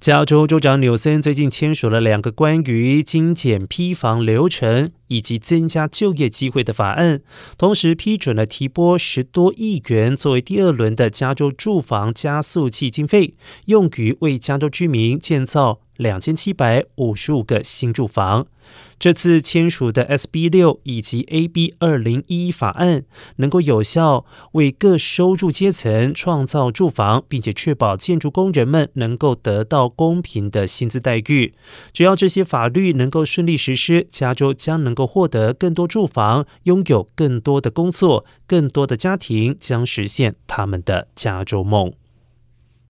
加州州长纽森最近签署了两个关于精简批房流程以及增加就业机会的法案，同时批准了提拨十多亿元作为第二轮的加州住房加速器经费，用于为加州居民建造两千七百五十五个新住房。这次签署的 SB 六以及 AB 二零一法案，能够有效为各收入阶层创造住房，并且确保建筑工人们能够得到公平的薪资待遇。只要这些法律能够顺利实施，加州将能够获得更多住房，拥有更多的工作，更多的家庭将实现他们的加州梦。